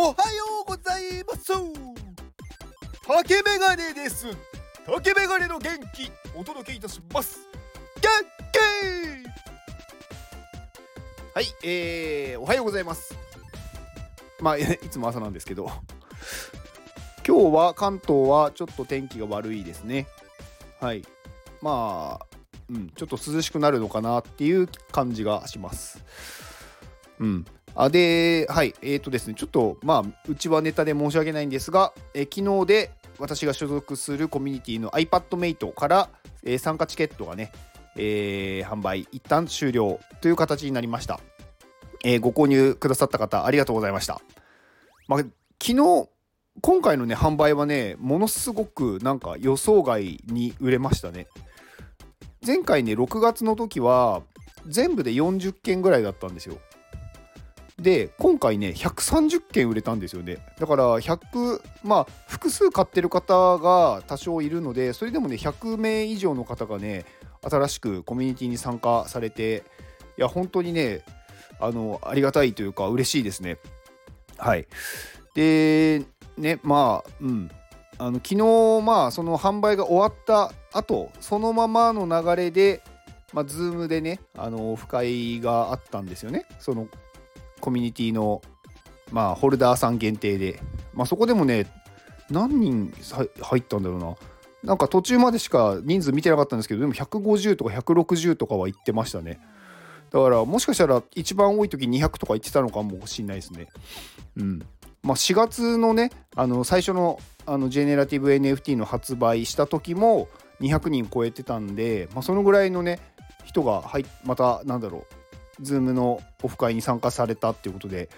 おはようございます。竹メガネです。竹メガネの元気お届けいたします。元気!はいえー、おはようございます。まあいつも朝なんですけど。今日は関東はちょっと天気が悪いですね。はい。まあうんちょっと涼しくなるのかなっていう感じがします。うん。あで、はい、えっ、ー、とですね、ちょっと、まあ、うちはネタで申し訳ないんですが、えー、昨日で私が所属するコミュニティの iPadMate から、えー、参加チケットがね、えー、販売、一旦終了という形になりました。えー、ご購入くださった方、ありがとうございました。まあ、昨日、今回のね、販売はね、ものすごくなんか予想外に売れましたね。前回ね、6月の時は、全部で40件ぐらいだったんですよ。で今回ね130件売れたんですよね。だから100まあ複数買ってる方が多少いるのでそれでもね100名以上の方がね新しくコミュニティに参加されていや本当にねあのありがたいというか嬉しいですね。はい。でねまあうん。あの昨日まあその販売が終わった後そのままの流れでまあ、ズームでね、あの、オフ会があったんですよね。そのコミュニティのまあホルダーさん限定で、まあ、そこでもね何人入ったんだろうな。なんか途中までしか人数見てなかったんですけどでも150とか160とかは言ってましたね。だからもしかしたら一番多い時200とか言ってたのかもしれないですね。うん。まあ4月のねあの最初のあのジェネラティブ NFT の発売した時も200人超えてたんで、まあ、そのぐらいのね人が入またなんだろう Zoom のオフ会に参加されたっていうことで、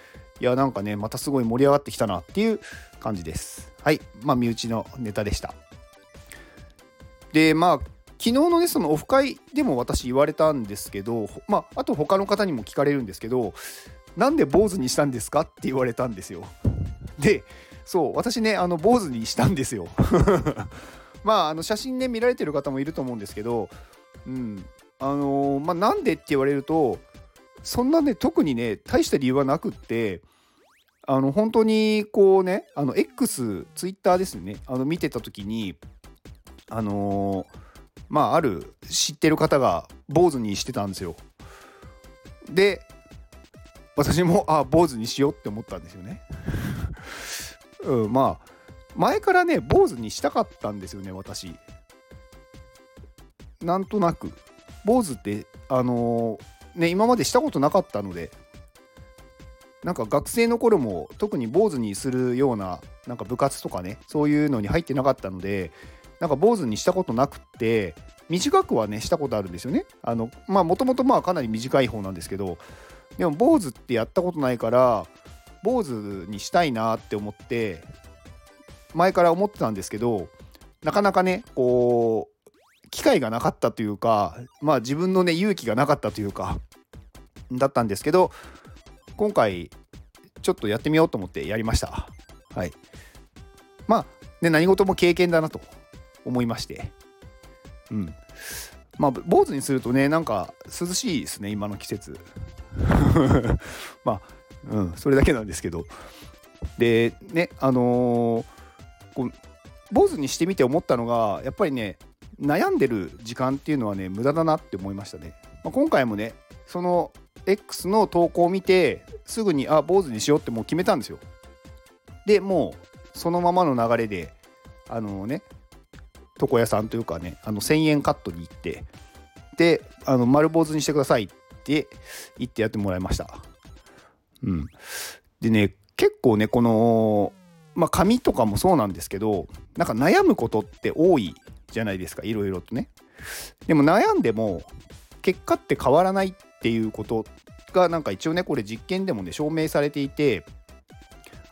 いや、なんかね、またすごい盛り上がってきたなっていう感じです。はい。まあ、身内のネタでした。で、まあ、昨日のね、そのオフ会でも私言われたんですけど、まあ、あと他の方にも聞かれるんですけど、なんで坊主にしたんですかって言われたんですよ。で、そう、私ね、あの、坊主にしたんですよ。まあ、あの、写真ね、見られてる方もいると思うんですけど、うん、あのー、まあ、なんでって言われると、そんなね、特にね、大した理由はなくって、あの、本当に、こうね、あの、X、ツイッターですね、あの、見てた時に、あのー、まあ、ある知ってる方が坊主にしてたんですよ。で、私も、あ、坊主にしようって思ったんですよね。うん、まあ、前からね、坊主にしたかったんですよね、私。なんとなく。坊主って、あのーね、今までしたことなかったので、なんか学生の頃も特に坊主にするようななんか部活とかね、そういうのに入ってなかったので、なんか坊主にしたことなくって、短くはね、したことあるんですよね。あの、まあ、もともとまあかなり短い方なんですけど、でも坊主ってやったことないから、坊主にしたいなって思って、前から思ってたんですけど、なかなかね、こう、機会がなかったというか、まあ自分のね、勇気がなかったというか、だったんですけど、今回、ちょっとやってみようと思ってやりました。はい。まあ、ね、何事も経験だなと思いまして。うん。まあ、坊主にするとね、なんか涼しいですね、今の季節。まあ、うん、それだけなんですけど。で、ね、あのー、こう坊主にしてみて思ったのが、やっぱりね、悩んでる時間っていうのはね無駄だなって思いましたね、まあ、今回もねその X の投稿を見てすぐにあ坊主にしようってもう決めたんですよ。でもうそのままの流れであのね床屋さんというかねあの1000円カットに行ってであの丸坊主にしてくださいって言ってやってもらいました。うん。でね結構ねこのまあ髪とかもそうなんですけどなんか悩むことって多いじゃないですかいろいろとね。でも悩んでも結果って変わらないっっていうことがなんか一応ねこれ実験でもね証明されていて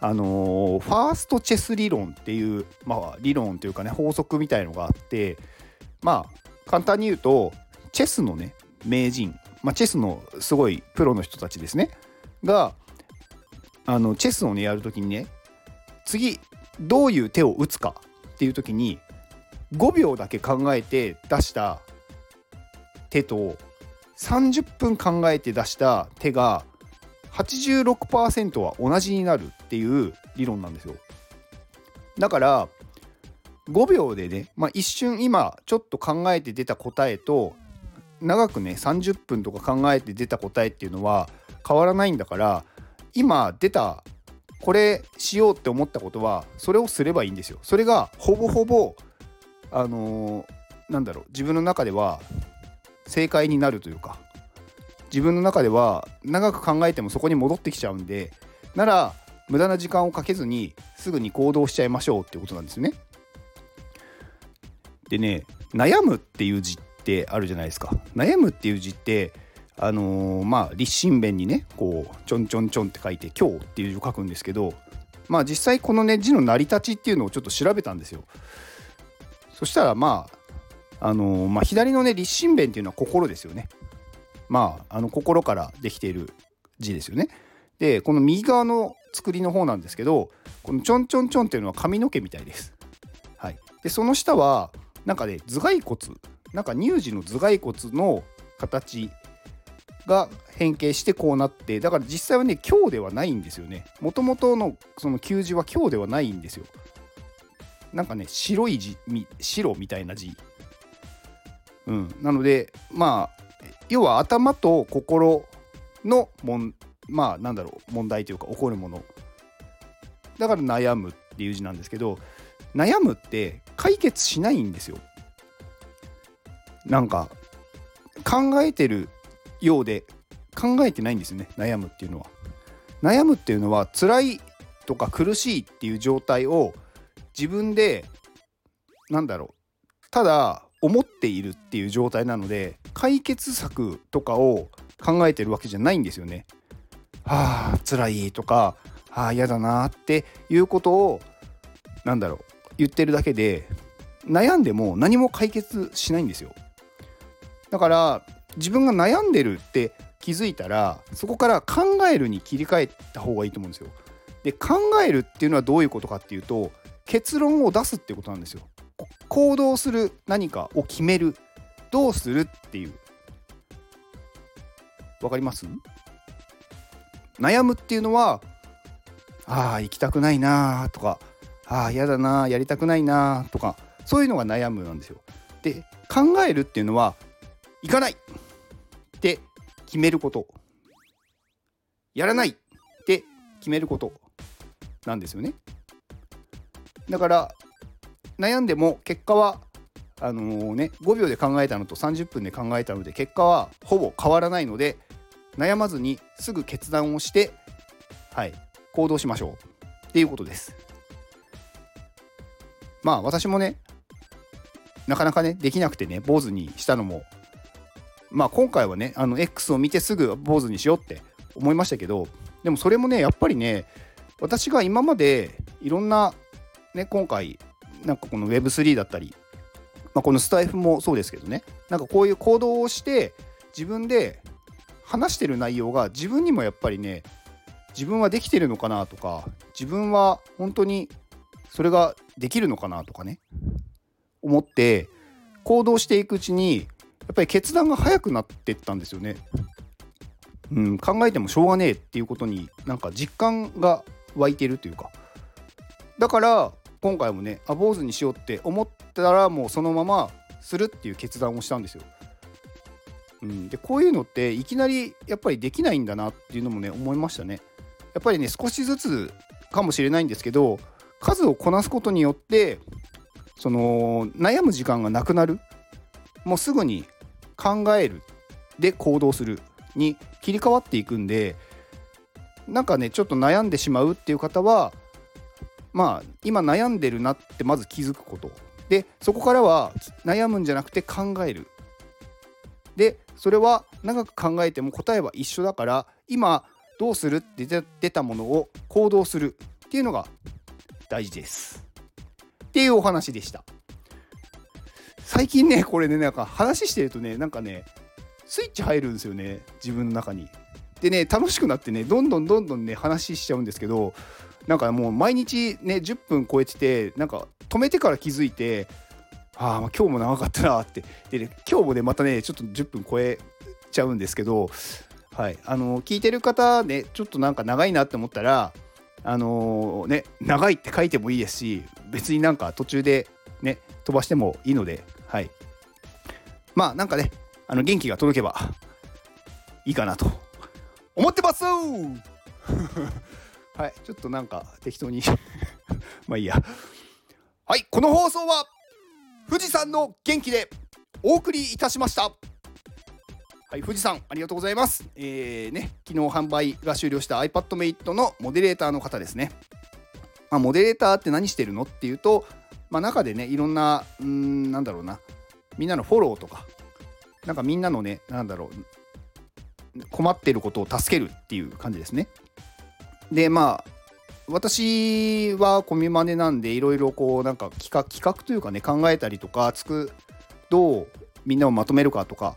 あのー、ファーストチェス理論っていう、まあ、理論というかね法則みたいのがあってまあ簡単に言うとチェスのね名人、まあ、チェスのすごいプロの人たちですね。があのチェスをねやるときにね次どういう手を打つかっていう時に5秒だけ考えて出した手と30分考えて出した手が86%は同じになるっていう理論なんですよだから5秒でね、まあ、一瞬今ちょっと考えて出た答えと長くね30分とか考えて出た答えっていうのは変わらないんだから今出たこれしようって思ったことはそれをすればいいんですよ。それがほぼほぼあのー、なんだろう自分の中では正解になるというか自分の中では長く考えてもそこに戻ってきちゃうんでなら無駄な時間をかけずにすぐに行動しちゃいましょうってことなんですね。でね悩むっていう字ってあるじゃないですか。悩むっていう字ってあのー、まあ立身弁にねこうちょんちょんちょんって書いて「今日」っていう字を書くんですけどまあ実際このね字の成り立ちっていうのをちょっと調べたんですよ。そしたらまああの、まあ、左のね立身弁っていうのは心ですよね。まああの心からできている字ですよね。でこの右側の作りの方なんですけどこのちょんちょんちょんっていうのは髪の毛みたいです。はい、でその下はなんかね頭蓋骨なんか乳児の頭蓋骨の形が変形してこうなってだから実際はね強ではないんですよねもともとのその旧字は強ではないんですよなんかね白い字白みたいな字うん。なのでまあ要は頭と心のもんまあなんだろう問題というか起こるもの。だから悩むっていう字なんですけど悩むって解決しないんですよ。なんか考えてるようで考えてないんですよね悩むっていうのは。悩むっていうのは辛いとか苦しいっていう状態を自分でなんだろうただ思っているっていう状態なので解決策とかを考えてるわけじゃないんですよね。はあ辛いとかああ嫌だなっていうことをなんだろう言ってるだけで悩んでも何も解決しないんですよ。だから自分が悩んでるって気づいたらそこから考えるに切り替えた方がいいと思うんですよ。で考えるっていうのはどういうことかっていうと結論を出すってことなんですよ。行動する何かを決めるどうするっていう。わかります？悩むっていうのはああ行きたくないなとかああ嫌だなやりたくないなとかそういうのが悩むなんですよ。で考えるっていうのは行かないって決めること。やらないって決めることなんですよね。だから悩んでも結果はあのー、ね5秒で考えたのと30分で考えたので結果はほぼ変わらないので悩まずにすぐ決断をしてはい行動しましょう。っていうことです。まあ私もねなかなかねできなくてね坊主にしたのもまあ今回はねあの X を見てすぐ坊主にしようって思いましたけどでもそれもねやっぱりね私が今までいろんなね今回なんかこの Web3 だったり、まあ、このスタイフもそうですけどねなんかこういう行動をして自分で話してる内容が自分にもやっぱりね自分はできてるのかなとか自分は本当にそれができるのかなとかね思って行動していくうちにやっぱり決断が早くなってったんですよね。うん、考えてもしょうがねえっていうことになんか実感が湧いてるというかだから今回もねあ坊主にしようって思ったらもうそのままするっていう決断をしたんですよ。うん、でこういうのっていきなりやっぱりできないんだなっていうのもね思いましたね。やっぱりね少しずつかもしれないんですけど数をこなすことによってその悩む時間がなくなるもうすぐに考えるで行動するに切り替わっていくんでなんかねちょっと悩んでしまうっていう方はまあ今悩んでるなってまず気づくことでそこからは悩むんじゃなくて考えるでそれは長く考えても答えは一緒だから今どうするって出たものを行動するっていうのが大事ですっていうお話でした。最近ねこれねなんか話してるとねなんかねスイッチ入るんですよね自分の中に。でね楽しくなってねどんどんどんどんね話しちゃうんですけどなんかもう毎日ね10分超えててなんか止めてから気づいてああ今日も長かったなって。で、ね、今日もねまたねちょっと10分超えちゃうんですけどはい。あの聞いてる方ねちょっとなんか長いなって思ったらあのね長いって書いてもいいですし別になんか途中でね飛ばしてもいいのではい。まあなんかねあの元気が届けばいいかなと思ってますはい。ちょっとなんか適当に。まあいいや。はい。この放送は富士山の元気でお送りいたしました。はい。富士山ありがとうございます。えー、ね昨日販売が終了した iPadMate のモデレーターの方ですね。まあ、モデレーターって何してるのっていうと、まあ、中でねいろんなうんなんだろうな。みんなのフォローとか。なんかみんなのねなんだろう。困ってることを助けるっていう感じですね。でまあ私はコミマネなんでいろいろこうなんか企画企画というかね考えたりとかつくどうみんなをまとめるかとか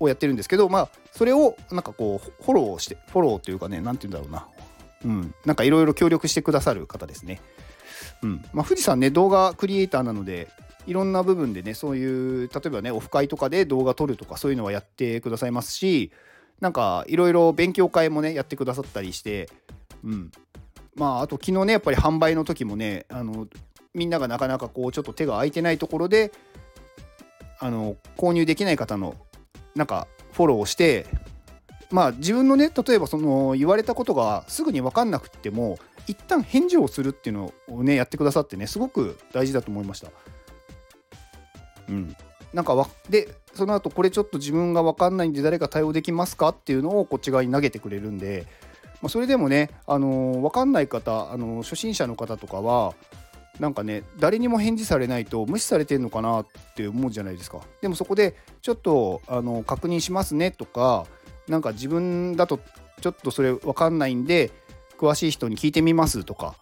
をやってるんですけどまあそれをなんかこうフォローしてフォローというかね何て言うんだろうな。うん。なんかいろいろ協力してくださる方ですね。うん。まあ富士山ね動画クリエイターなのでいろんな部分でねそういう例えばねオフ会とかで動画撮るとかそういうのはやってくださいますしなんかいろいろ勉強会もねやってくださったりしてうんまああと昨日ねやっぱり販売の時もねあのみんながなかなかこうちょっと手が空いてないところであの購入できない方のなんかフォローをしてまあ自分のね例えばその言われたことがすぐに分かんなくっても一旦返事をするっていうのをねやってくださってねすごく大事だと思いました。うん、なんかわでその後これちょっと自分が分かんないんで誰か対応できますかっていうのをこっち側に投げてくれるんで、まあ、それでもね、あのー、分かんない方、あのー、初心者の方とかはなんかね誰にも返事されないと無視されてるのかなって思うじゃないですか。でもそこでちょっとあの確認しますねとかなんか自分だとちょっとそれ分かんないんで詳しい人に聞いてみますとか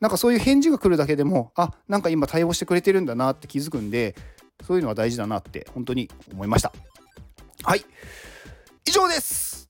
なんかそういう返事が来るだけでもあなんか今対応してくれてるんだなって気づくんでそういうのは大事だなって本当に思いました。はい。以上です。